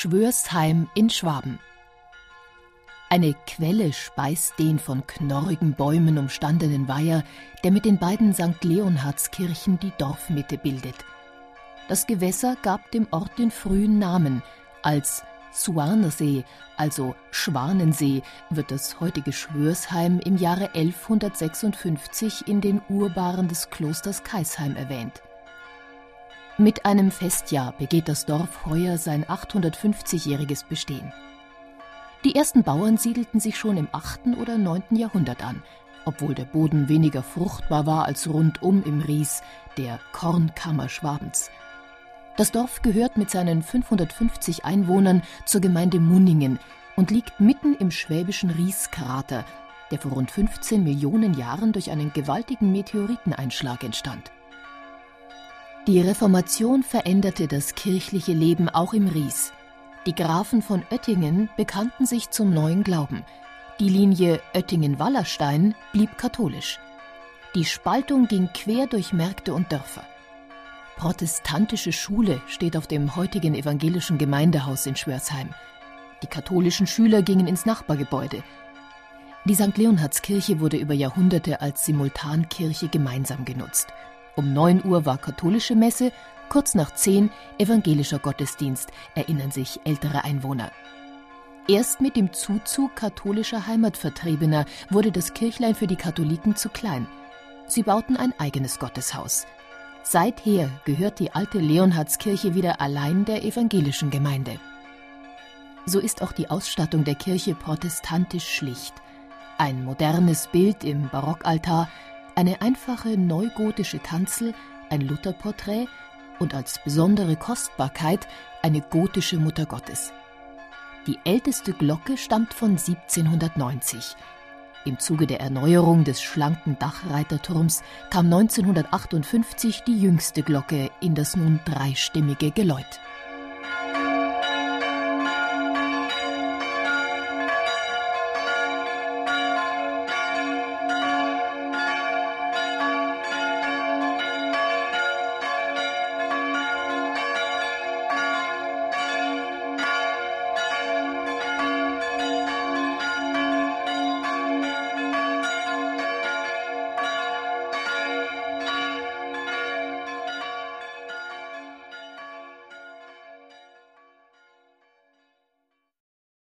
Schwörsheim in Schwaben. Eine Quelle speist den von knorrigen Bäumen umstandenen Weiher, der mit den beiden St. Leonhardskirchen die Dorfmitte bildet. Das Gewässer gab dem Ort den frühen Namen. Als Suarnersee, also Schwanensee, wird das heutige Schwörsheim im Jahre 1156 in den Urbaren des Klosters Kaisheim erwähnt. Mit einem Festjahr begeht das Dorf heuer sein 850-jähriges Bestehen. Die ersten Bauern siedelten sich schon im 8. oder 9. Jahrhundert an, obwohl der Boden weniger fruchtbar war als rundum im Ries, der Kornkammer Schwabens. Das Dorf gehört mit seinen 550 Einwohnern zur Gemeinde Munningen und liegt mitten im schwäbischen Rieskrater, der vor rund 15 Millionen Jahren durch einen gewaltigen Meteoriteneinschlag entstand. Die Reformation veränderte das kirchliche Leben auch im Ries. Die Grafen von Oettingen bekannten sich zum neuen Glauben. Die Linie Oettingen-Wallerstein blieb katholisch. Die Spaltung ging quer durch Märkte und Dörfer. Protestantische Schule steht auf dem heutigen evangelischen Gemeindehaus in Schwörsheim. Die katholischen Schüler gingen ins Nachbargebäude. Die St. Leonhardskirche wurde über Jahrhunderte als Simultankirche gemeinsam genutzt. Um 9 Uhr war katholische Messe, kurz nach 10 evangelischer Gottesdienst, erinnern sich ältere Einwohner. Erst mit dem Zuzug katholischer Heimatvertriebener wurde das Kirchlein für die Katholiken zu klein. Sie bauten ein eigenes Gotteshaus. Seither gehört die alte Leonhardskirche wieder allein der evangelischen Gemeinde. So ist auch die Ausstattung der Kirche protestantisch schlicht. Ein modernes Bild im Barockaltar eine einfache neugotische Kanzel, ein Lutherporträt und als besondere Kostbarkeit eine gotische Muttergottes. Die älteste Glocke stammt von 1790. Im Zuge der Erneuerung des schlanken Dachreiterturms kam 1958 die jüngste Glocke in das nun dreistimmige Geläut.